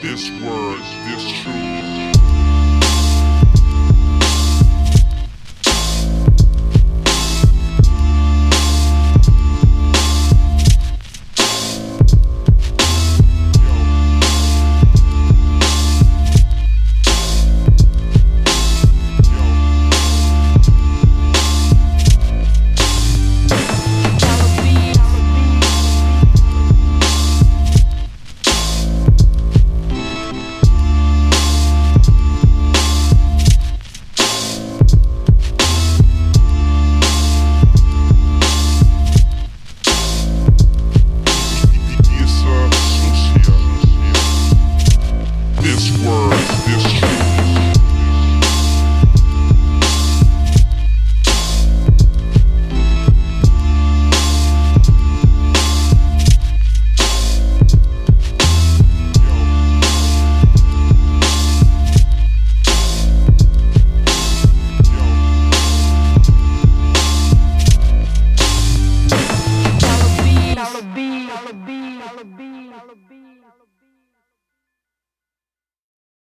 This word, this truth. all of these.